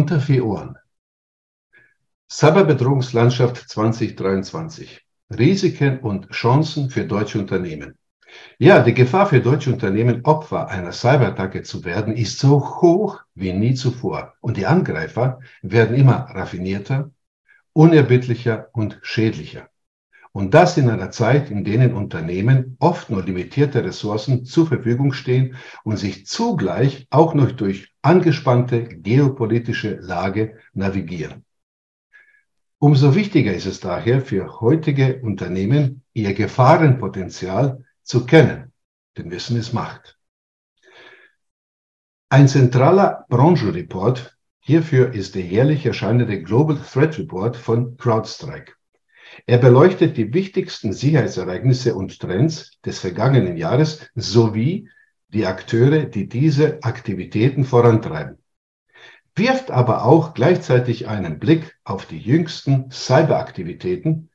Unter vier Ohren. Cyberbedrohungslandschaft 2023. Risiken und Chancen für deutsche Unternehmen. Ja, die Gefahr für deutsche Unternehmen, Opfer einer Cyberattacke zu werden, ist so hoch wie nie zuvor. Und die Angreifer werden immer raffinierter, unerbittlicher und schädlicher. Und das in einer Zeit, in denen Unternehmen oft nur limitierte Ressourcen zur Verfügung stehen und sich zugleich auch noch durch angespannte geopolitische Lage navigieren. Umso wichtiger ist es daher für heutige Unternehmen, ihr Gefahrenpotenzial zu kennen, denn Wissen ist Macht. Ein zentraler Branchenreport hierfür ist der jährlich erscheinende Global Threat Report von CrowdStrike. Er beleuchtet die wichtigsten Sicherheitsereignisse und Trends des vergangenen Jahres sowie die Akteure, die diese Aktivitäten vorantreiben. Wirft aber auch gleichzeitig einen Blick auf die jüngsten Cyberaktivitäten,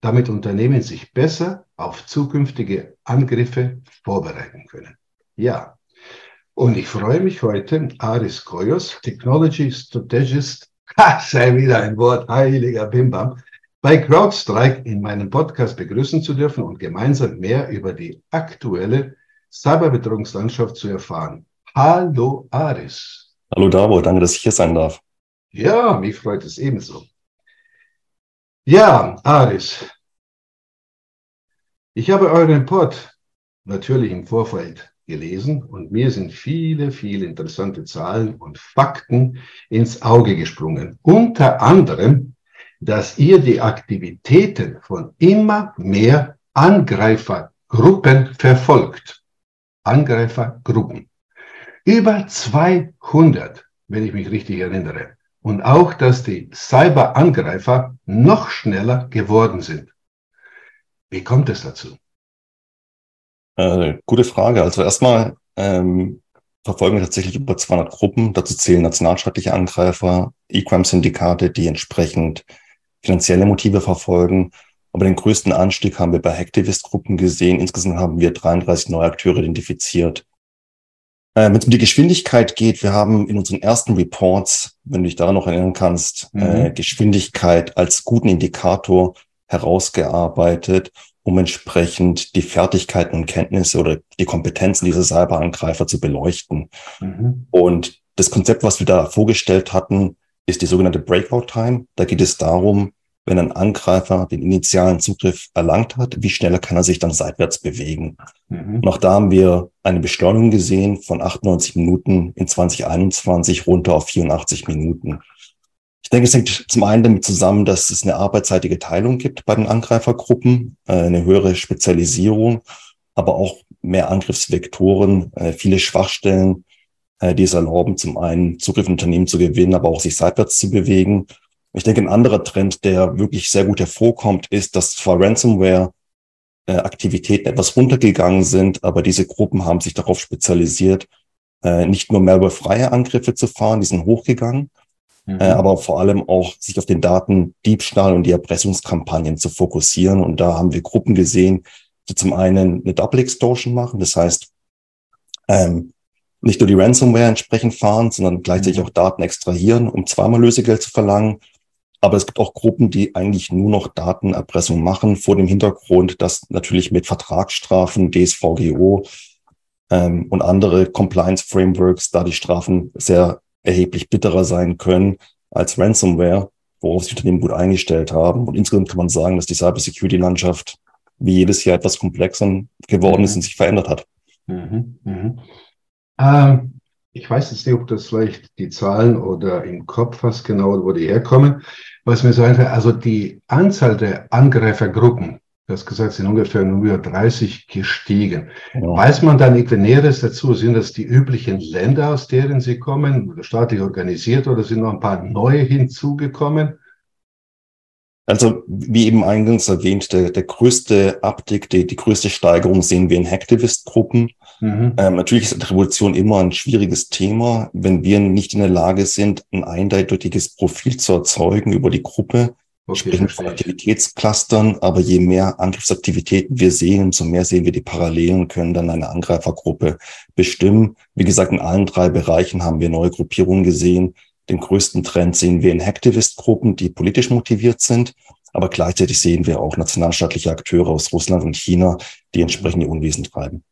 damit Unternehmen sich besser auf zukünftige Angriffe vorbereiten können. Ja, und ich freue mich heute, Aris Koyos, Technology Strategist, ha, sei wieder ein Wort, heiliger Bimbam, bei CrowdStrike in meinem Podcast begrüßen zu dürfen und gemeinsam mehr über die aktuelle Cyberbedrohungslandschaft zu erfahren. Hallo Aris. Hallo Davo, danke, dass ich hier sein darf. Ja, mich freut es ebenso. Ja, Aris, ich habe euren Report natürlich im Vorfeld gelesen und mir sind viele, viele interessante Zahlen und Fakten ins Auge gesprungen. Unter anderem dass ihr die Aktivitäten von immer mehr Angreifergruppen verfolgt. Angreifergruppen. Über 200, wenn ich mich richtig erinnere. Und auch, dass die Cyberangreifer noch schneller geworden sind. Wie kommt es dazu? Äh, gute Frage. Also erstmal ähm, verfolgen wir tatsächlich über 200 Gruppen. Dazu zählen nationalstaatliche Angreifer, E-Crime-Syndikate, die entsprechend finanzielle Motive verfolgen. Aber den größten Anstieg haben wir bei Hacktivist-Gruppen gesehen. Insgesamt haben wir 33 neue Akteure identifiziert. Äh, Wenn es um die Geschwindigkeit geht, wir haben in unseren ersten Reports, wenn du dich daran noch erinnern kannst, mhm. äh, Geschwindigkeit als guten Indikator herausgearbeitet, um entsprechend die Fertigkeiten und Kenntnisse oder die Kompetenzen dieser Cyberangreifer zu beleuchten. Mhm. Und das Konzept, was wir da vorgestellt hatten, ist die sogenannte Breakout Time. Da geht es darum, wenn ein Angreifer den initialen Zugriff erlangt hat, wie schneller kann er sich dann seitwärts bewegen. Mhm. Noch da haben wir eine Beschleunigung gesehen von 98 Minuten in 2021 runter auf 84 Minuten. Ich denke, es hängt zum einen damit zusammen, dass es eine arbeitsseitige Teilung gibt bei den Angreifergruppen, äh, eine höhere Spezialisierung, aber auch mehr Angriffsvektoren, äh, viele Schwachstellen, die es erlauben, zum einen Zugriff in Unternehmen zu gewinnen, aber auch sich seitwärts zu bewegen. Ich denke, ein anderer Trend, der wirklich sehr gut hervorkommt, ist, dass zwar Ransomware äh, Aktivitäten etwas runtergegangen sind, aber diese Gruppen haben sich darauf spezialisiert, äh, nicht nur malwarefreie Angriffe zu fahren, die sind hochgegangen, mhm. äh, aber vor allem auch sich auf den Datendiebstahl und die Erpressungskampagnen zu fokussieren. Und da haben wir Gruppen gesehen, die zum einen eine Double Extortion machen, das heißt, ähm, nicht nur die Ransomware entsprechend fahren, sondern gleichzeitig mhm. auch Daten extrahieren, um zweimal Lösegeld zu verlangen. Aber es gibt auch Gruppen, die eigentlich nur noch Datenerpressung machen, vor dem Hintergrund, dass natürlich mit Vertragsstrafen, DSVGO ähm, und andere Compliance-Frameworks da die Strafen sehr erheblich bitterer sein können als Ransomware, worauf sich Unternehmen gut eingestellt haben. Und insgesamt kann man sagen, dass die Cybersecurity-Landschaft wie jedes Jahr etwas komplexer geworden mhm. ist und sich verändert hat. Mhm. Mhm. Ähm, ich weiß jetzt nicht, ob das vielleicht die Zahlen oder im Kopf was genau, wo die herkommen. Was mir so einfällt, also die Anzahl der Angreifergruppen, du hast gesagt, sind ungefähr nur über 30 gestiegen. Ja. Weiß man dann irgendwie Näheres dazu? Sind das die üblichen Länder, aus deren sie kommen, staatlich organisiert, oder sind noch ein paar neue hinzugekommen? Also wie eben eingangs erwähnt, der, der größte Uptick, die, die größte Steigerung sehen wir in Hacktivist-Gruppen. Mhm. Ähm, natürlich ist Attribution immer ein schwieriges Thema, wenn wir nicht in der Lage sind, ein eindeutiges Profil zu erzeugen über die Gruppe. Okay, sprechen von Aktivitätsclustern, aber je mehr Angriffsaktivitäten wir sehen, umso mehr sehen wir die Parallelen und können dann eine Angreifergruppe bestimmen. Wie gesagt, in allen drei Bereichen haben wir neue Gruppierungen gesehen. Den größten Trend sehen wir in Hacktivist-Gruppen, die politisch motiviert sind. Aber gleichzeitig sehen wir auch nationalstaatliche Akteure aus Russland und China, die entsprechende Unwesen treiben.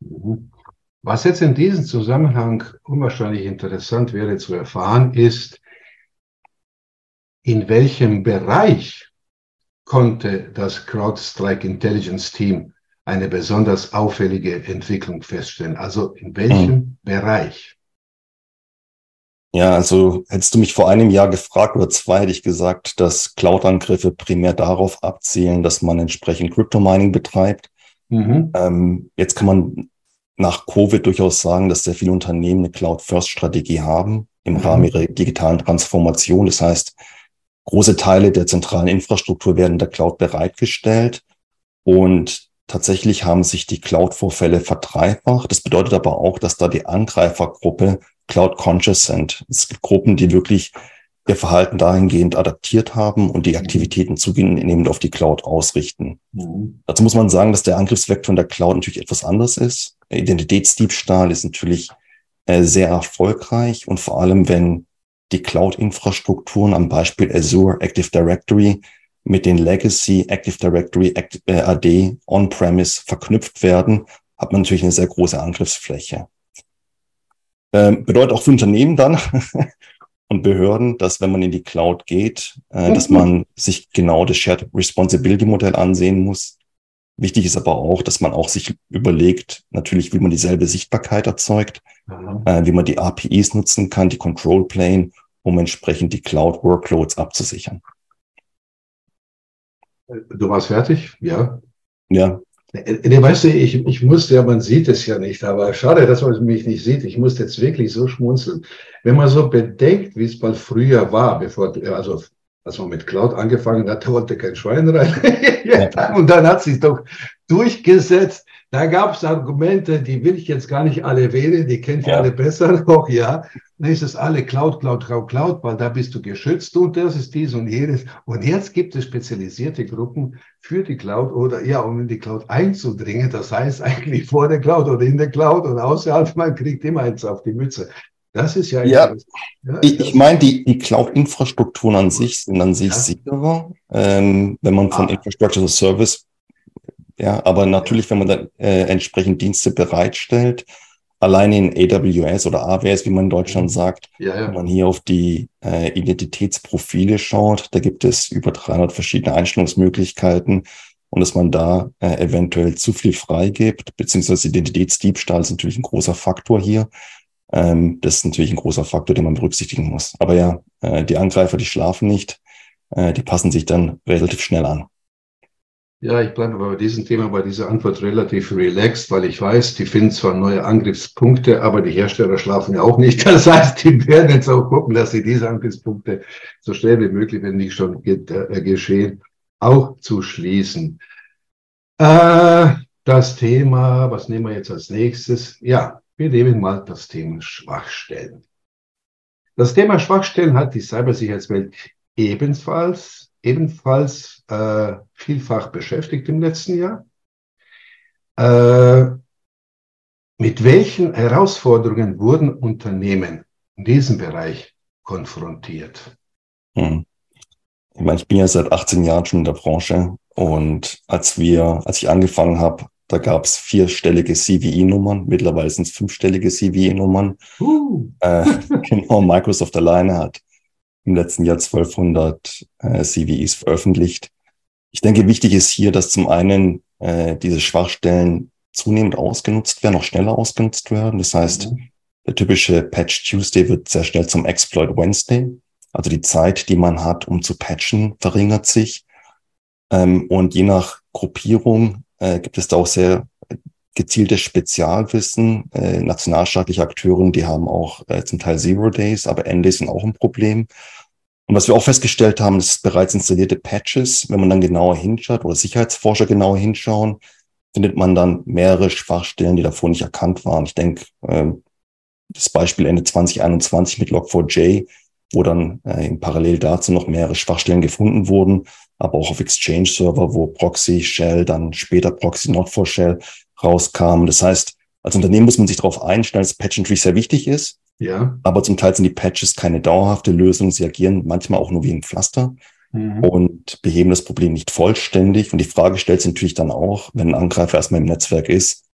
Mhm. Was jetzt in diesem Zusammenhang unwahrscheinlich interessant wäre zu erfahren, ist, in welchem Bereich konnte das CrowdStrike Intelligence Team eine besonders auffällige Entwicklung feststellen? Also in welchem hm. Bereich? Ja, also hättest du mich vor einem Jahr gefragt oder zwei, hätte ich gesagt, dass Cloud-Angriffe primär darauf abzielen, dass man entsprechend Crypto-Mining betreibt. Mhm. Ähm, jetzt kann man nach Covid durchaus sagen, dass sehr viele Unternehmen eine Cloud-First-Strategie haben im mhm. Rahmen ihrer digitalen Transformation. Das heißt, große Teile der zentralen Infrastruktur werden in der Cloud bereitgestellt und tatsächlich haben sich die Cloud-Vorfälle verdreifacht. Das bedeutet aber auch, dass da die Angreifergruppe Cloud-conscious sind. Es gibt Gruppen, die wirklich ihr Verhalten dahingehend adaptiert haben und die Aktivitäten zunehmend auf die Cloud ausrichten. Mhm. Dazu muss man sagen, dass der Angriffsvektor in der Cloud natürlich etwas anders ist. Identitätsdiebstahl ist natürlich äh, sehr erfolgreich und vor allem, wenn die Cloud-Infrastrukturen am Beispiel Azure Active Directory mit den Legacy Active Directory äh, AD On-Premise verknüpft werden, hat man natürlich eine sehr große Angriffsfläche. Ähm, bedeutet auch für Unternehmen dann und Behörden, dass wenn man in die Cloud geht, äh, dass man sich genau das Shared Responsibility Modell ansehen muss. Wichtig ist aber auch, dass man auch sich überlegt, natürlich, wie man dieselbe Sichtbarkeit erzeugt, mhm. äh, wie man die APIs nutzen kann, die Control Plane, um entsprechend die Cloud Workloads abzusichern. Du warst fertig? Ja. Ja. Ne, weißt du, ich, ich musste ja, man sieht es ja nicht, aber schade, dass man mich nicht sieht. Ich musste jetzt wirklich so schmunzeln. Wenn man so bedenkt, wie es mal früher war, bevor, also als man mit Cloud angefangen hat, da wollte kein Schwein rein. Und dann hat sich doch durchgesetzt. Da gab es Argumente, die will ich jetzt gar nicht alle wählen, die kennt ihr ja. alle besser noch, ja. Dann ist es alle Cloud, Cloud, Cloud, Cloud, weil da bist du geschützt und das ist dies und jenes. Und jetzt gibt es spezialisierte Gruppen für die Cloud oder ja, um in die Cloud einzudringen. Das heißt eigentlich vor der Cloud oder in der Cloud oder außerhalb, man kriegt immer eins auf die Mütze. Das ist ja. Ja, ja ich, ich meine, die, die Cloud-Infrastrukturen an sich sind an sich ja. sicherer, ähm, wenn man von ah. Infrastructure as Service, ja, aber natürlich, wenn man dann äh, entsprechend Dienste bereitstellt, alleine in AWS oder AWS, wie man in Deutschland mhm. sagt, ja, ja. wenn man hier auf die äh, Identitätsprofile schaut, da gibt es über 300 verschiedene Einstellungsmöglichkeiten und dass man da äh, eventuell zu viel freigibt, beziehungsweise Identitätsdiebstahl ist natürlich ein großer Faktor hier. Ähm, das ist natürlich ein großer Faktor, den man berücksichtigen muss. Aber ja, äh, die Angreifer, die schlafen nicht, äh, die passen sich dann relativ schnell an. Ja, ich bleibe bei diesem Thema, bei dieser Antwort relativ relaxed, weil ich weiß, die finden zwar neue Angriffspunkte, aber die Hersteller schlafen ja auch nicht. Das heißt, die werden jetzt auch gucken, dass sie diese Angriffspunkte so schnell wie möglich, wenn nicht schon äh, geschehen, auch zu schließen. Äh, das Thema, was nehmen wir jetzt als nächstes? Ja, wir nehmen mal das Thema Schwachstellen. Das Thema Schwachstellen hat die Cybersicherheitswelt ebenfalls, ebenfalls äh, vielfach beschäftigt im letzten Jahr. Äh, mit welchen Herausforderungen wurden Unternehmen in diesem Bereich konfrontiert? Hm. Ich meine, ich bin ja seit 18 Jahren schon in der Branche und als wir, als ich angefangen habe, da gab es vierstellige CVE-Nummern, mittlerweile sind es fünfstellige CVE-Nummern. Uh. Äh, genau, Microsoft alleine hat im letzten Jahr 1200 äh, CVEs veröffentlicht. Ich denke, wichtig ist hier, dass zum einen äh, diese Schwachstellen zunehmend ausgenutzt werden, noch schneller ausgenutzt werden. Das heißt, mhm. der typische Patch Tuesday wird sehr schnell zum Exploit Wednesday. Also die Zeit, die man hat, um zu patchen, verringert sich. Ähm, und je nach Gruppierung äh, gibt es da auch sehr gezieltes Spezialwissen. Äh, nationalstaatliche Akteuren, die haben auch äh, zum Teil Zero Days, aber N-Days sind auch ein Problem. Und was wir auch festgestellt haben, ist bereits installierte Patches, wenn man dann genauer hinschaut oder Sicherheitsforscher genauer hinschauen, findet man dann mehrere Schwachstellen, die davor nicht erkannt waren. Ich denke, äh, das Beispiel Ende 2021 mit Log4j, wo dann äh, Parallel dazu noch mehrere Schwachstellen gefunden wurden, aber auch auf Exchange-Server, wo Proxy Shell, dann später Proxy Not for Shell rauskam. Das heißt, als Unternehmen muss man sich darauf einstellen, dass Patch natürlich sehr wichtig ist, Ja. Aber zum Teil sind die Patches keine dauerhafte Lösung. Sie agieren manchmal auch nur wie ein Pflaster mhm. und beheben das Problem nicht vollständig. Und die Frage stellt sich natürlich dann auch, wenn ein Angreifer erstmal im Netzwerk ist,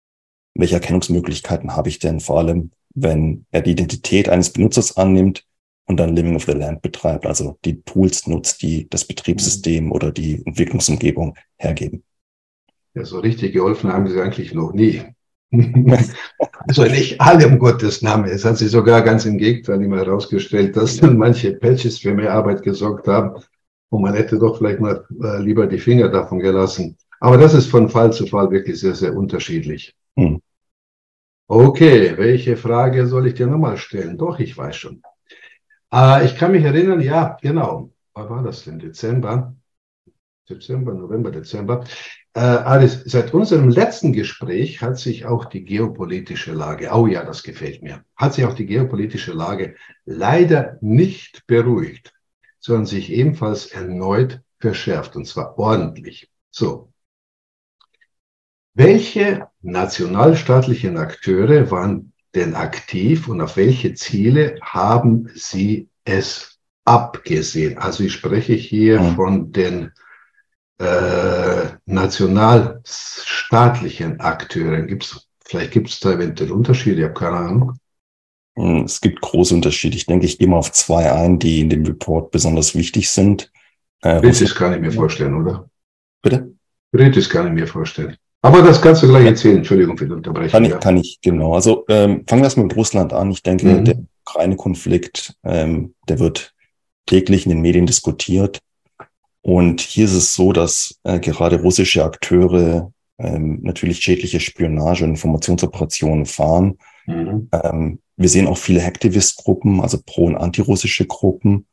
welche Erkennungsmöglichkeiten habe ich denn vor allem, wenn er die Identität eines Benutzers annimmt und dann Living of the Land betreibt, also die Tools nutzt, die das Betriebssystem mhm. oder die Entwicklungsumgebung hergeben. Ja, so richtig geholfen haben sie eigentlich noch nie. also nicht alle um Gottes Namen. Es hat sich sogar ganz im Gegenteil immer herausgestellt, dass dann manche Patches für mehr Arbeit gesorgt haben und man hätte doch vielleicht mal äh, lieber die Finger davon gelassen. Aber das ist von Fall zu Fall wirklich sehr, sehr unterschiedlich. Hm. Okay, welche Frage soll ich dir nochmal stellen? Doch, ich weiß schon. Äh, ich kann mich erinnern, ja, genau. Wann war das denn? Dezember? Dezember, November, Dezember. Äh, Alice, seit unserem letzten Gespräch hat sich auch die geopolitische Lage, oh ja, das gefällt mir, hat sich auch die geopolitische Lage leider nicht beruhigt, sondern sich ebenfalls erneut verschärft, und zwar ordentlich. So. Welche nationalstaatlichen Akteure waren denn aktiv und auf welche Ziele haben sie es abgesehen? Also ich spreche hier mhm. von den äh, nationalstaatlichen Akteuren. Gibt's, vielleicht gibt es da eventuell Unterschiede, ich habe keine Ahnung. Hm, es gibt große Unterschiede. Ich denke, ich gehe mal auf zwei ein, die in dem Report besonders wichtig sind. Äh, Britisch kann ich mir vorstellen, oder? Bitte? Britisch kann ich mir vorstellen. Aber das kannst du gleich erzählen. Entschuldigung für die Unterbrechung. Kann ich, kann ich genau. Also ähm, fangen wir erstmal mit Russland an. Ich denke, mhm. der Ukraine-Konflikt, ähm, der wird täglich in den Medien diskutiert. Und hier ist es so, dass äh, gerade russische Akteure ähm, natürlich schädliche Spionage- und Informationsoperationen fahren. Mhm. Ähm, wir sehen auch viele Hacktivist-Gruppen, also pro- und antirussische Gruppen.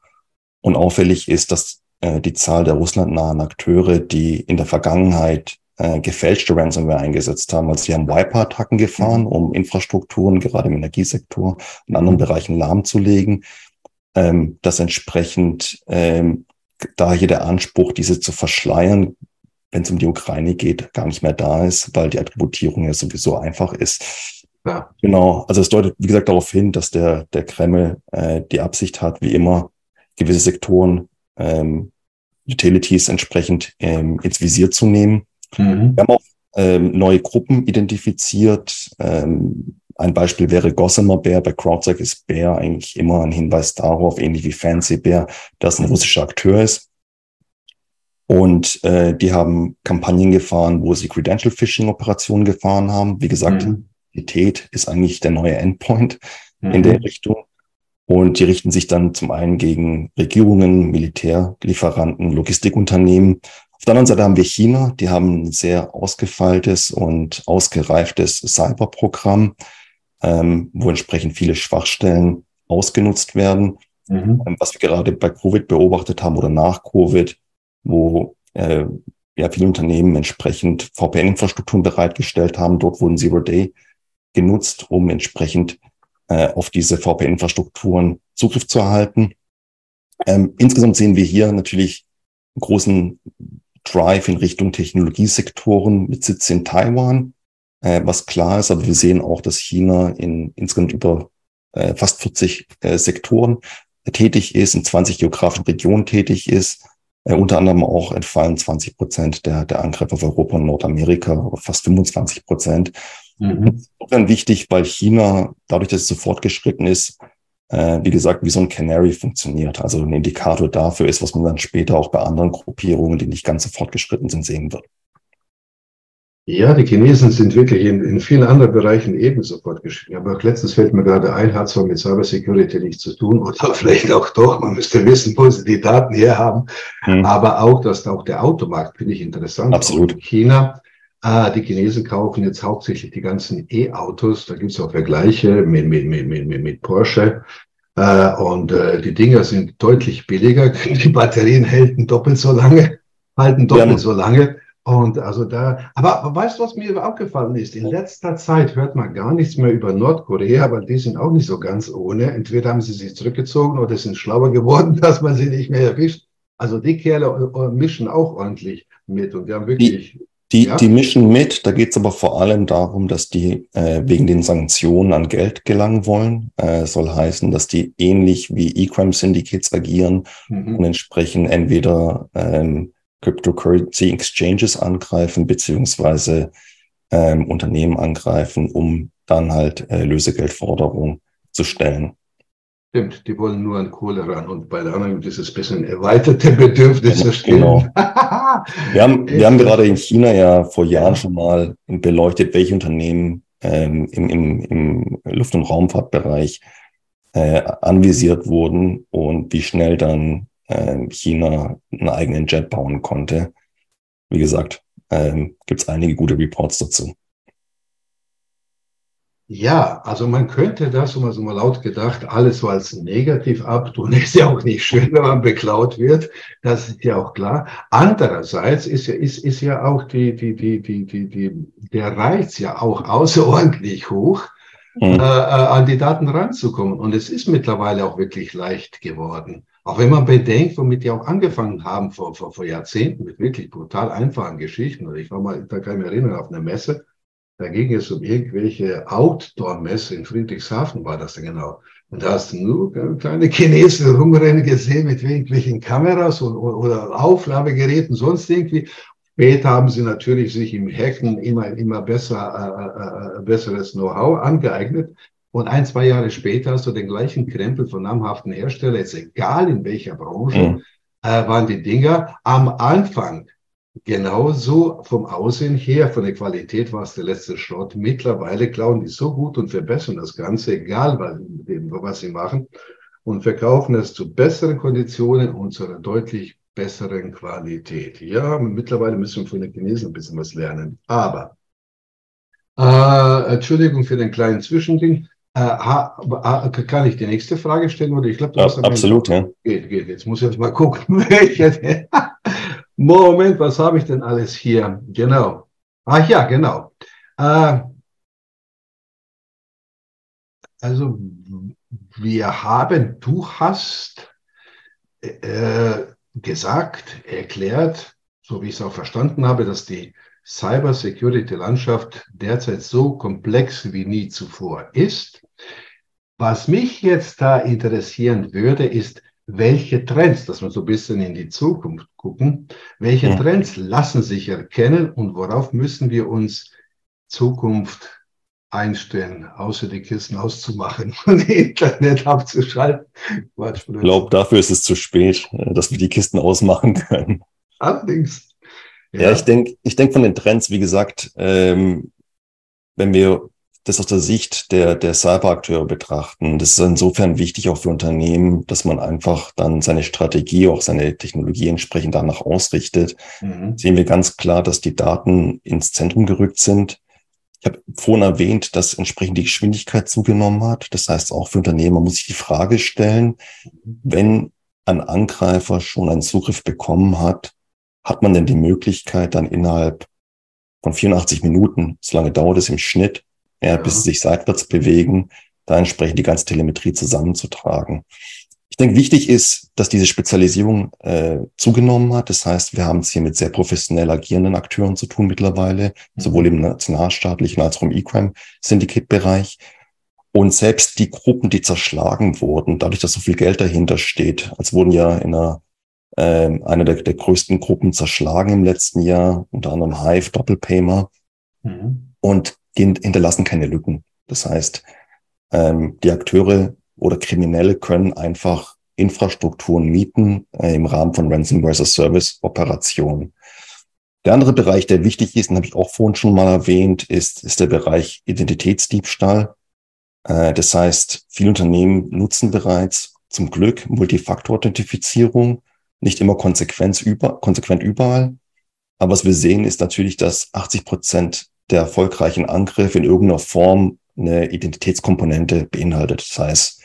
Und auffällig ist, dass äh, die Zahl der russlandnahen Akteure, die in der Vergangenheit äh, gefälschte Ransomware eingesetzt haben. Also sie haben Wiper-Attacken gefahren, mhm. um Infrastrukturen, gerade im Energiesektor und anderen Bereichen lahmzulegen. Ähm, dass entsprechend ähm, da hier der Anspruch, diese zu verschleiern, wenn es um die Ukraine geht, gar nicht mehr da ist, weil die Attributierung ja sowieso einfach ist. Ja. Genau, also es deutet, wie gesagt, darauf hin, dass der, der Kreml äh, die Absicht hat, wie immer, gewisse Sektoren, ähm, Utilities entsprechend ähm, ins Visier zu nehmen. Mhm. Wir haben auch ähm, neue Gruppen identifiziert. Ähm, ein Beispiel wäre Gossamer Bear. Bei CrowdStrike ist Bear eigentlich immer ein Hinweis darauf, ähnlich wie Fancy Bear, dass ein russischer Akteur ist. Und äh, die haben Kampagnen gefahren, wo sie Credential Phishing Operationen gefahren haben. Wie gesagt, mhm. Identität ist eigentlich der neue Endpoint mhm. in der Richtung. Und die richten sich dann zum einen gegen Regierungen, Militärlieferanten, Logistikunternehmen. Auf der anderen Seite haben wir China, die haben ein sehr ausgefeiltes und ausgereiftes Cyberprogramm ähm, wo entsprechend viele Schwachstellen ausgenutzt werden. Mhm. Ähm, was wir gerade bei Covid beobachtet haben oder nach Covid, wo äh, ja viele Unternehmen entsprechend VPN-Infrastrukturen bereitgestellt haben. Dort wurden Zero Day genutzt, um entsprechend äh, auf diese VPN-Infrastrukturen Zugriff zu erhalten. Ähm, insgesamt sehen wir hier natürlich einen großen Drive in Richtung Technologiesektoren mit Sitz in Taiwan äh, was klar ist. Aber wir sehen auch, dass China in insgesamt über äh, fast 40 äh, Sektoren tätig ist, in 20 geografischen Regionen tätig ist. Äh, unter anderem auch entfallen 20 Prozent der, der Angriffe auf Europa und Nordamerika, fast 25 Prozent. Mhm. Insofern wichtig, weil China, dadurch, dass es so fortgeschritten ist, äh, wie gesagt, wie so ein Canary funktioniert. Also ein Indikator dafür ist, was man dann später auch bei anderen Gruppierungen, die nicht ganz so fortgeschritten sind, sehen wird. Ja, die Chinesen sind wirklich in, in vielen anderen Bereichen ebenso fortgeschritten. Aber auch letztens fällt mir gerade ein, hat zwar mit Cybersecurity nichts zu tun oder vielleicht auch doch, man müsste wissen, wo sie die Daten herhaben. Hm. Aber auch, dass auch der Automarkt, finde ich interessant. Absolut. in China, äh, die Chinesen kaufen jetzt hauptsächlich die ganzen E-Autos, da gibt es auch Vergleiche mit, mit, mit, mit, mit Porsche. Äh, und äh, die Dinger sind deutlich billiger, die Batterien halten doppelt so lange, halten doppelt ja. so lange. Und also da, aber weißt du, was mir aufgefallen ist? In letzter Zeit hört man gar nichts mehr über Nordkorea, weil die sind auch nicht so ganz ohne. Entweder haben sie sich zurückgezogen oder sind schlauer geworden, dass man sie nicht mehr erwischt. Also die Kerle äh, mischen auch ordentlich mit und die haben wirklich. Die, Die, ja. die mischen mit, da geht es aber vor allem darum, dass die äh, wegen den Sanktionen an Geld gelangen wollen. Äh, soll heißen, dass die ähnlich wie E-Crime Syndicates agieren mhm. und entsprechend entweder ähm, Cryptocurrency Exchanges angreifen, beziehungsweise ähm, Unternehmen angreifen, um dann halt äh, Lösegeldforderungen zu stellen. Stimmt, die wollen nur an Kohle ran und bei der anderen dieses bisschen erweiterte Bedürfnisse genau. Genau. wir haben, wir haben gerade in China ja vor Jahren schon mal beleuchtet, welche Unternehmen ähm, im, im, im Luft- und Raumfahrtbereich äh, anvisiert wurden und wie schnell dann äh, China einen eigenen Jet bauen konnte. Wie gesagt, ähm, gibt es einige gute Reports dazu. Ja, also man könnte das, um so mal laut gedacht, alles so als negativ abtun. Ist ja auch nicht schön, wenn man beklaut wird. Das ist ja auch klar. Andererseits ist ja, ist, ist ja auch die, die, die, die, die, die, der Reiz ja auch außerordentlich hoch, mhm. äh, äh an die Daten ranzukommen. Und es ist mittlerweile auch wirklich leicht geworden. Auch wenn man bedenkt, womit die auch angefangen haben vor, vor, vor Jahrzehnten mit wirklich brutal einfachen Geschichten. Ich war mal, da kann ich mich erinnern, auf einer Messe da ging es um irgendwelche Outdoor-Messe in Friedrichshafen, war das denn genau. Und da hast du nur kleine Chinesen rumrennen gesehen mit irgendwelchen Kameras und, oder Aufnahmegeräten, sonst irgendwie. Später haben sie natürlich sich im Hacken immer, immer besser, äh, äh, äh, besseres Know-how angeeignet. Und ein, zwei Jahre später hast du den gleichen Krempel von namhaften Herstellern, jetzt egal in welcher Branche, mhm. äh, waren die Dinger am Anfang genauso vom Aussehen her, von der Qualität war es der letzte Schrott. Mittlerweile klauen die so gut und verbessern das Ganze, egal was sie machen, und verkaufen es zu besseren Konditionen und zu einer deutlich besseren Qualität. Ja, mittlerweile müssen wir von den Chinesen ein bisschen was lernen. Aber, äh, Entschuldigung für den kleinen Zwischending. Äh, kann ich die nächste Frage stellen? Oder ich glaube, ja, absolut, ja. Geht, geht. Jetzt muss ich jetzt mal gucken, welche. Moment, was habe ich denn alles hier? Genau. Ach ja, genau. Äh, also wir haben, du hast äh, gesagt, erklärt, so wie ich es auch verstanden habe, dass die Cybersecurity-Landschaft derzeit so komplex wie nie zuvor ist. Was mich jetzt da interessieren würde, ist, welche Trends, dass wir so ein bisschen in die Zukunft gucken, welche ja. Trends lassen sich erkennen und worauf müssen wir uns Zukunft einstellen, außer die Kisten auszumachen und Internet abzuschalten. ich glaube, dafür ist es zu spät, äh, dass wir die Kisten ausmachen können. Allerdings. Ja, ja ich denke ich denk von den Trends, wie gesagt, ähm, wenn wir das aus der Sicht der, der Cyberakteure betrachten. Das ist insofern wichtig auch für Unternehmen, dass man einfach dann seine Strategie, auch seine Technologie entsprechend danach ausrichtet. Mhm. Sehen wir ganz klar, dass die Daten ins Zentrum gerückt sind. Ich habe vorhin erwähnt, dass entsprechend die Geschwindigkeit zugenommen hat. Das heißt, auch für Unternehmen muss sich die Frage stellen, wenn ein Angreifer schon einen Zugriff bekommen hat, hat man denn die Möglichkeit, dann innerhalb von 84 Minuten, so lange dauert es im Schnitt, ja, bis sie sich seitwärts bewegen, da entsprechend die ganze Telemetrie zusammenzutragen. Ich denke, wichtig ist, dass diese Spezialisierung äh, zugenommen hat. Das heißt, wir haben es hier mit sehr professionell agierenden Akteuren zu tun mittlerweile, mhm. sowohl im nationalstaatlichen als auch im E-Crime-Syndicate-Bereich. Und selbst die Gruppen, die zerschlagen wurden, dadurch, dass so viel Geld dahinter steht, als wurden ja in einer, äh, einer der, der größten Gruppen zerschlagen im letzten Jahr, unter anderem Hive, Doppelpaymer. Mhm. Und die hinterlassen keine Lücken. Das heißt, ähm, die Akteure oder Kriminelle können einfach Infrastrukturen mieten äh, im Rahmen von Ransomware as a Service Operationen. Der andere Bereich, der wichtig ist, und habe ich auch vorhin schon mal erwähnt, ist, ist der Bereich Identitätsdiebstahl. Äh, das heißt, viele Unternehmen nutzen bereits zum Glück Multifaktor-Authentifizierung, nicht immer konsequent, über, konsequent überall. Aber was wir sehen, ist natürlich, dass 80 Prozent der erfolgreichen Angriff in irgendeiner Form eine Identitätskomponente beinhaltet. Sei es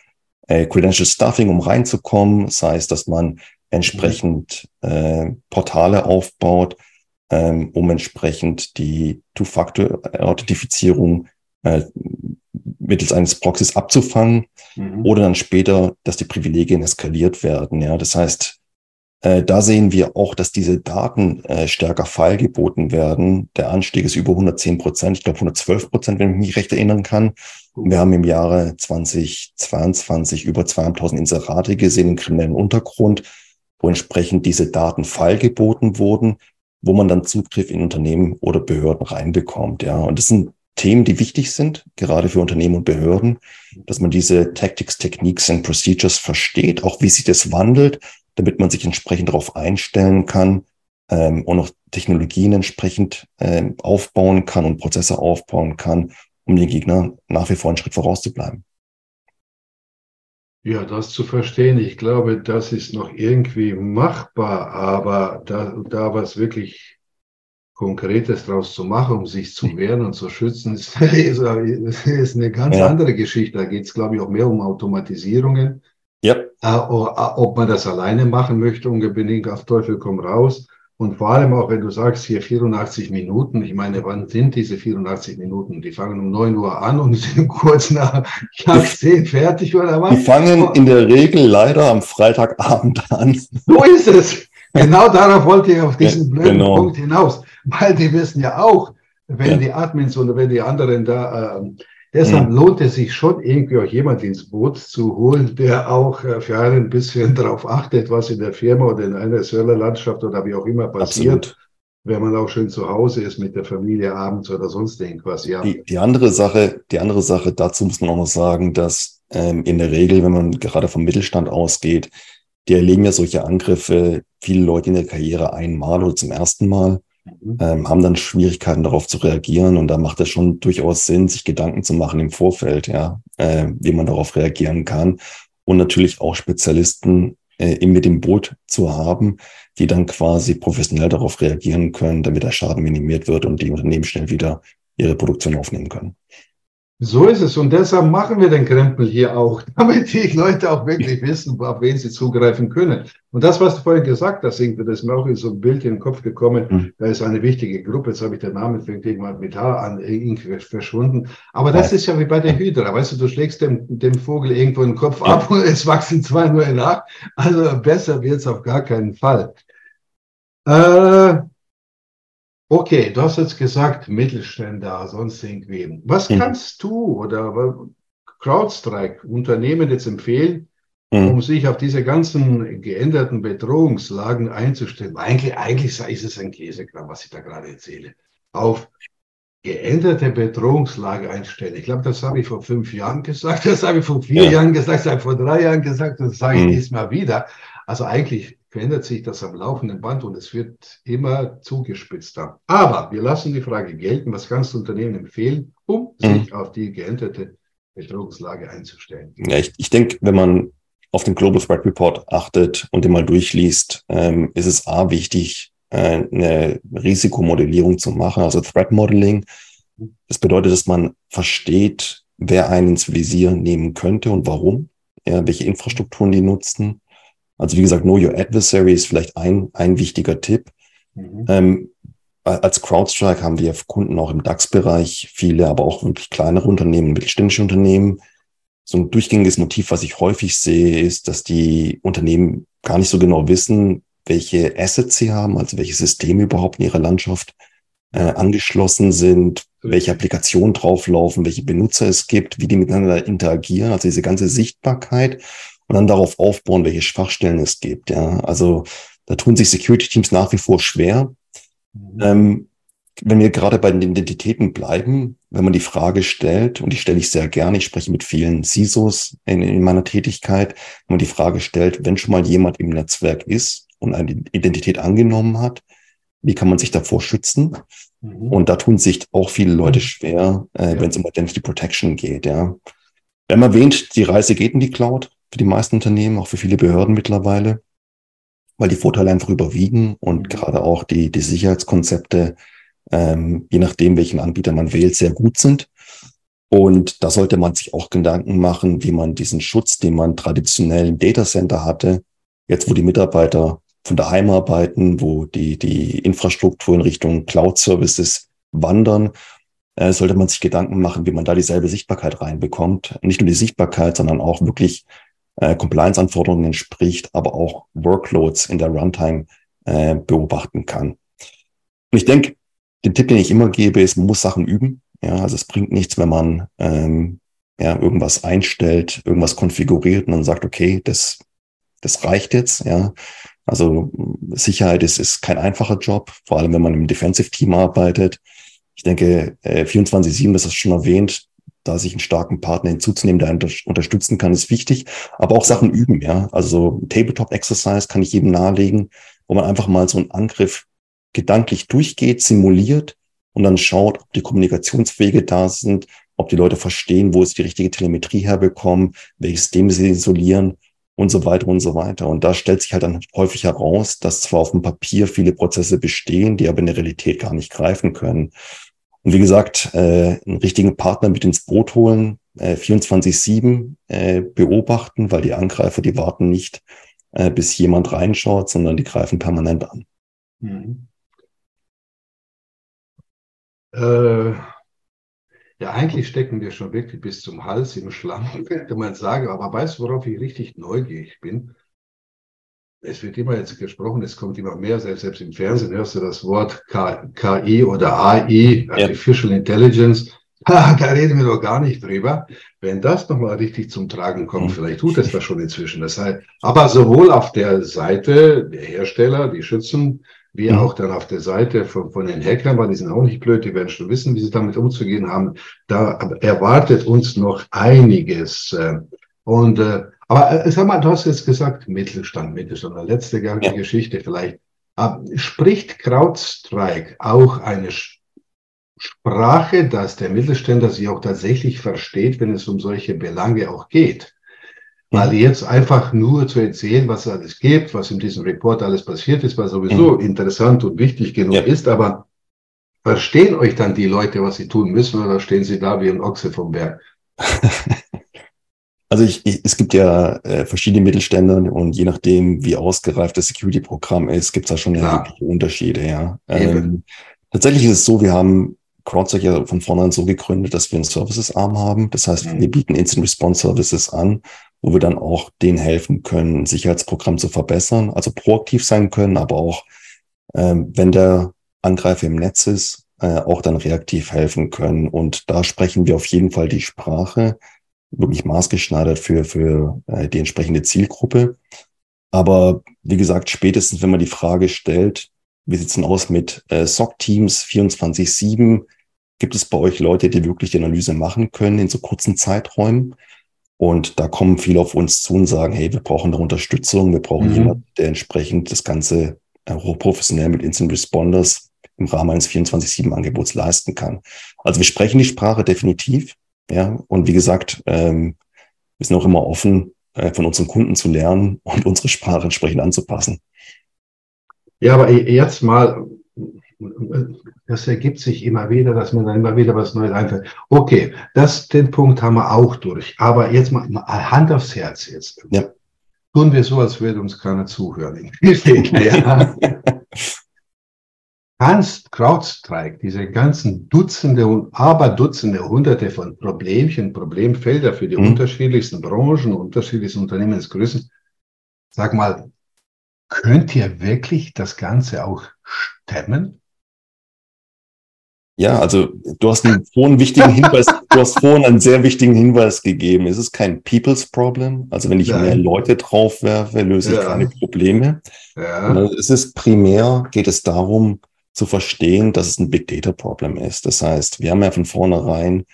äh, Credential Stuffing, um reinzukommen, sei es, dass man entsprechend äh, Portale aufbaut, ähm, um entsprechend die Two-Factor-Authentifizierung äh, mittels eines Proxys abzufangen mhm. oder dann später, dass die Privilegien eskaliert werden. Ja, das heißt, Äh, da sehen wir auch, dass diese Daten äh, stärker feilgeboten werden. Der Anstieg ist über 110 Prozent, ich glaube 112 Prozent, wenn ich mich recht erinnern kann. Wir haben im Jahre 2022 über 200.000 Inserate gesehen im kriminellen Untergrund, wo entsprechend diese Daten feilgeboten wurden, wo man dann Zugriff in Unternehmen oder Behörden reinbekommt. Ja, und das sind Themen, die wichtig sind, gerade für Unternehmen und Behörden, dass man diese Tactics, Techniques und Procedures versteht, auch wie sich das wandelt, damit man sich entsprechend darauf einstellen kann ähm, und auch Technologien entsprechend ähm, aufbauen kann und Prozesse aufbauen kann, um den Gegner nach wie vor einen Schritt voraus zu bleiben. Ja, das zu verstehen, ich glaube, das ist noch irgendwie machbar, aber da, da was wirklich Konkretes draus zu machen, um sich zu wehren und zu schützen, ist, ist, eine ganz ja. andere Geschichte. Da geht es, glaube ich, auch mehr um Automatisierungen. Ja. Äh, ob man das alleine machen möchte, unbedingt auf Teufel komm raus. Und vor allem auch, wenn du sagst, hier 84 Minuten, ich meine, wann sind diese 84 Minuten? Die fangen um 9 Uhr an und sind kurz nach, nach 10 fertig oder was? Die fangen in der Regel leider am Freitagabend an. So ist es. Genau darauf wollte ich auf diesen blöden genau. Punkt hinaus. Weil die wissen ja auch, wenn ja. die Admins oder wenn die anderen da, äh, deshalb mhm. lohnt es sich schon irgendwie auch jemand ins Boot zu holen, der auch äh, für einen ein bisschen darauf achtet, was in der Firma oder in einer Serverlandschaft oder wie auch immer passiert. Absolut. Wenn man auch schön zu Hause ist mit der Familie abends oder sonst irgendwas, ja. Die, die andere Sache, die andere Sache dazu muss man auch noch sagen, dass ähm, in der Regel, wenn man gerade vom Mittelstand ausgeht, die erleben ja solche Angriffe viele Leute in der Karriere einmal oder zum ersten Mal. Mhm. ähm, haben dann Schwierigkeiten darauf zu reagieren und da macht es schon durchaus Sinn, sich Gedanken zu machen im Vorfeld, ja, äh, wie man darauf reagieren kann und natürlich auch Spezialisten äh, mit dem Boot zu haben, die dann quasi professionell darauf reagieren können, damit der Schaden minimiert wird und die Unternehmen schnell wieder ihre Produktion aufnehmen können. So ist es. Und deshalb machen wir den Krempel hier auch, damit die Leute auch wirklich wissen, auf wen sie zugreifen können. Und das, was du vorhin gesagt hast, irgendwie, das ist mir auch in so ein Bild in den Kopf gekommen. Mhm. Da ist eine wichtige Gruppe. Jetzt habe ich den Namen irgendwann mit H an, irgendwie verschwunden. Aber das ist ja wie bei der Hydra. Weißt du, du schlägst dem, dem Vogel irgendwo den Kopf ab und es wachsen zwei neue nach. Also besser wird's auf gar keinen Fall. Äh, Okay, du hast jetzt gesagt, Mittelständler, sonst irgendwie. Was mhm. kannst du oder CrowdStrike Unternehmen jetzt empfehlen, mhm. um sich auf diese ganzen geänderten Bedrohungslagen einzustellen? Eigentlich, eigentlich ist es ein Käsekram, was ich da gerade erzähle. Auf geänderte Bedrohungslage einstellen. Ich glaube, das habe ich vor fünf Jahren gesagt, das habe ich vor vier ja. Jahren gesagt, das habe ich vor drei Jahren gesagt, das sage ich mhm. diesmal wieder. Also eigentlich verändert sich das am laufenden Band und es wird immer zugespitzter. Aber wir lassen die Frage gelten, was kannst du Unternehmen empfehlen, um mhm. sich auf die geänderte Bedrohungslage einzustellen? Ja, ich, ich denke, wenn man auf den Global Threat Report achtet und den mal durchliest, ähm, ist es A wichtig, äh, eine Risikomodellierung zu machen, also Threat Modeling. Das bedeutet, dass man versteht, wer einen ins Visier nehmen könnte und warum, ja, welche Infrastrukturen die nutzen, also wie gesagt, Know Your Adversary ist vielleicht ein, ein wichtiger Tipp. Mhm. Ähm, als CrowdStrike haben wir Kunden auch im DAX-Bereich, viele, aber auch wirklich kleinere Unternehmen, mittelständische Unternehmen. So ein durchgängiges Motiv, was ich häufig sehe, ist, dass die Unternehmen gar nicht so genau wissen, welche Assets sie haben, also welche Systeme überhaupt in ihrer Landschaft äh, angeschlossen sind, welche Applikationen drauflaufen, welche Benutzer es gibt, wie die miteinander interagieren, also diese ganze Sichtbarkeit und dann darauf aufbauen, welche Schwachstellen es gibt. Ja, also da tun sich Security-Teams nach wie vor schwer. Mhm. Ähm, wenn wir gerade bei den Identitäten bleiben, wenn man die Frage stellt, und die stelle ich sehr gerne, ich spreche mit vielen CISOs in, in meiner Tätigkeit, wenn man die Frage stellt, wenn schon mal jemand im Netzwerk ist und eine Identität angenommen hat, wie kann man sich davor schützen? Mhm. Und da tun sich auch viele Leute mhm. schwer, äh, ja. wenn es um Identity Protection geht. Ja. Wir haben erwähnt, die Reise geht in die Cloud für die meisten Unternehmen, auch für viele Behörden mittlerweile, weil die Vorteile einfach überwiegen und mhm. gerade auch die, die Sicherheitskonzepte, ähm, je nachdem, welchen Anbieter man wählt, sehr gut sind. Und da sollte man sich auch Gedanken machen, wie man diesen Schutz, den man traditionell im Datacenter hatte, jetzt wo die Mitarbeiter von daheim arbeiten, wo die, die Infrastruktur in Richtung Cloud-Services wandern, äh, sollte man sich Gedanken machen, wie man da dieselbe Sichtbarkeit reinbekommt. Nicht nur die Sichtbarkeit, sondern auch wirklich äh, Compliance-Anforderungen entspricht, aber auch Workloads in der Runtime äh, beobachten kann. Und ich denke, den Tipp, den ich immer gebe, ist, man muss Sachen üben. Ja, also es bringt nichts, wenn man ähm, ja, irgendwas einstellt, irgendwas konfiguriert und dann sagt, okay, das, das reicht jetzt. Ja, also Sicherheit ist, ist kein einfacher Job, vor allem wenn man im Defensive-Team arbeitet. Ich denke, äh, 24-7, das ist schon erwähnt, da sich einen starken Partner hinzuzunehmen, der unter unterstützen kann, ist wichtig. Aber auch Sachen üben, ja. Also Tabletop-Exercise kann ich jedem nahelegen, wo man einfach mal so einen Angriff gedanklich durchgeht, simuliert und dann schaut, ob die Kommunikationswege da sind, ob die Leute verstehen, wo ist die richtige Telemetrie herbekommen, welches System sie isolieren und so weiter und so weiter. Und da stellt sich halt dann häufig heraus, dass zwar auf dem Papier viele Prozesse bestehen, die aber in der Realität gar nicht greifen können. Und wie gesagt, äh, einen richtigen Partner mit ins Boot holen, äh, 24-7 äh, beobachten, weil die Angreifer, die warten nicht, äh, bis jemand reinschaut, sondern die greifen permanent an. Mhm. Äh, ja, eigentlich stecken wir schon wirklich bis zum Hals im Schlamm, könnte man sagen. Aber weißt du, worauf ich richtig neugierig bin? Es wird immer jetzt gesprochen, es kommt immer mehr, selbst, selbst im Fernsehen hörst du das Wort KI oder AI, Artificial ja. Intelligence. da reden wir doch gar nicht drüber. Wenn das nochmal richtig zum Tragen kommt, mhm. vielleicht tut es das schon inzwischen. Das heißt, aber sowohl auf der Seite der Hersteller, die schützen, wie mhm. auch dann auf der Seite von, von den Hackern, weil die sind auch nicht blöd, die werden schon wissen, wie sie damit umzugehen haben. Da erwartet uns noch einiges. Äh, und äh, aber äh, sag mal, du hast jetzt gesagt, Mittelstand, Mittelstand, eine letzte ja. Geschichte vielleicht. Aber spricht CrowdStrike auch eine Sprache, dass der Mittelständler sie auch tatsächlich versteht, wenn es um solche Belange auch geht? Weil jetzt einfach nur zu erzählen, was es alles gibt, was in diesem Report alles passiert ist, was sowieso mhm. interessant und wichtig genug ja. ist, aber verstehen euch dann die Leute, was sie tun müssen, oder stehen sie da wie ein Ochse vom Berg? Also ich, ich, es gibt ja äh, verschiedene Mittelständler und je nachdem, wie ausgereift das Security-Programm ist, gibt es da schon erhebliche Unterschiede, ja. Ähm, tatsächlich ist es so, wir haben CrowdStrike ja von vornherein so gegründet, dass wir einen Services-Arm haben. Das heißt, mhm. wir bieten Instant Response Services an wo wir dann auch denen helfen können, Sicherheitsprogramm zu verbessern, also proaktiv sein können, aber auch, ähm, wenn der Angreifer im Netz ist, äh, auch dann reaktiv helfen können. Und da sprechen wir auf jeden Fall die Sprache, wirklich maßgeschneidert für, für äh, die entsprechende Zielgruppe. Aber wie gesagt, spätestens, wenn man die Frage stellt, wie sieht's denn aus mit äh, SOC-Teams 24-7? Gibt es bei euch Leute, die wirklich die Analyse machen können in so kurzen Zeiträumen? Und da kommen viele auf uns zu und sagen, hey, wir brauchen da Unterstützung, wir brauchen mhm. jemanden, der entsprechend das Ganze äh, hochprofessionell mit Instant Responders im Rahmen eines 24-7-Angebots leisten kann. Also wir sprechen die Sprache definitiv, ja, und wie gesagt, ähm, wir sind auch immer offen, äh, von unseren Kunden zu lernen und unsere Sprache entsprechend anzupassen. Ja, aber jetzt mal, das ergibt sich immer wieder, dass mir dann immer wieder was Neues einfällt. Okay, das, den Punkt haben wir auch durch. Aber jetzt mal, mal Hand aufs Herz jetzt. Ja. Tun wir so, als würde uns keiner zuhören. ja. Kannst CrowdStrike diese ganzen Dutzende und Aberdutzende, Hunderte von Problemchen, Problemfelder für die mhm. unterschiedlichsten Branchen, unterschiedlichsten Unternehmensgrößen, sag mal, könnt ihr wirklich das Ganze auch stemmen? Ja, also du hast einen vorhin wichtigen Hinweis, du hast vorhin einen sehr wichtigen Hinweis gegeben. Es ist kein People's Problem. Also wenn ich Nein. mehr Leute drauf werfe, löse ja. ich keine Probleme. Ja. Es ist primär, geht es darum, zu verstehen, dass es ein Big Data Problem ist. Das heißt, wir haben ja von vornherein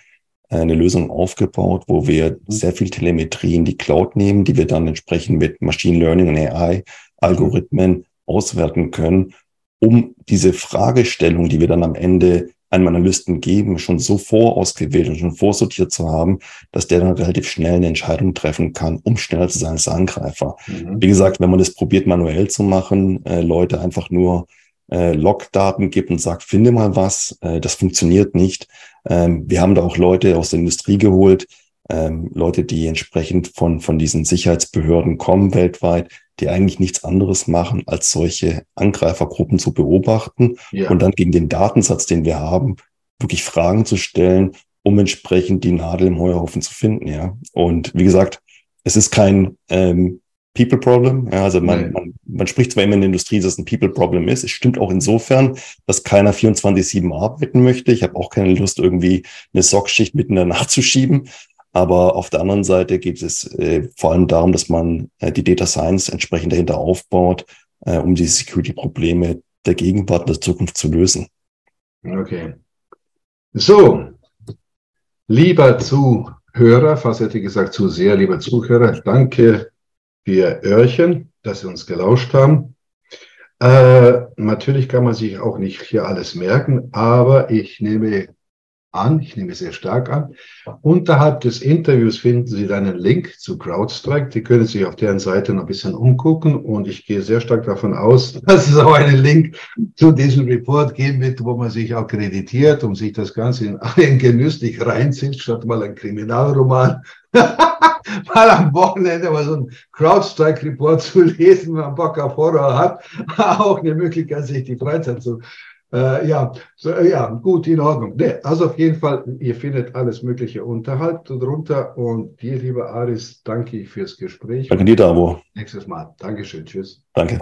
eine Lösung aufgebaut, wo wir mhm. sehr viel Telemetrie in die Cloud nehmen, die wir dann entsprechend mit Machine Learning und AI Algorithmen auswerten können, um diese Fragestellung, die wir dann am Ende einem Analysten geben, schon so vorausgewählt und schon vorsortiert zu haben, dass der dann relativ schnell eine Entscheidung treffen kann, um schneller zu sein als Angreifer. Mhm. Wie gesagt, wenn man das probiert manuell zu machen, äh, Leute einfach nur äh, Logdaten gibt und sagt, finde mal was, äh, das funktioniert nicht. Ähm, wir haben da auch Leute aus der Industrie geholt, ähm, Leute, die entsprechend von, von diesen Sicherheitsbehörden kommen weltweit, die eigentlich nichts anderes machen, als solche Angreifergruppen zu beobachten ja. und dann gegen den Datensatz, den wir haben, wirklich Fragen zu stellen, um entsprechend die Nadel im Heuhaufen zu finden, ja. Und wie gesagt, es ist kein ähm, People Problem. Ja, also man, man, man spricht zwar immer in der Industrie, dass es ein People Problem ist. Es stimmt auch insofern, dass keiner 24-7 arbeiten möchte. Ich habe auch keine Lust, irgendwie eine Sockschicht mitten Nacht zu schieben. Aber auf der anderen Seite geht es äh, vor allem darum, dass man äh, die Data Science entsprechend dahinter aufbaut, äh, um die Security-Probleme der Gegenwart und der Zukunft zu lösen. Okay. So, lieber Zuhörer, fast hätte ich gesagt zu sehr, lieber Zuhörer, danke für Öhrchen, dass Sie uns gelauscht haben. Äh, natürlich kann man sich auch nicht hier alles merken, aber ich nehme an, ich nehme sehr stark an. Unterhalb des Interviews finden Sie dann einen Link zu CrowdStrike. Die können sich auf deren Seite noch ein bisschen umgucken und ich gehe sehr stark davon aus, dass es auch einen Link zu diesem Report geben wird, wo man sich akkreditiert und sich das Ganze in, in genüsslich reinzieht, statt mal ein Kriminalroman. mal am Wochenende mal so ein CrowdStrike-Report zu lesen, wenn man Bock auf Horror hat, auch eine Möglichkeit, sich die Freizeit zu äh, ja, so, äh, ja, gut, in Ordnung. Nee, also auf jeden Fall, ihr findet alles Mögliche unterhalb drunter. Und dir, lieber Aris, danke ich fürs Gespräch. Danke dir, Davo. Nächstes Mal. Dankeschön. Tschüss. Danke.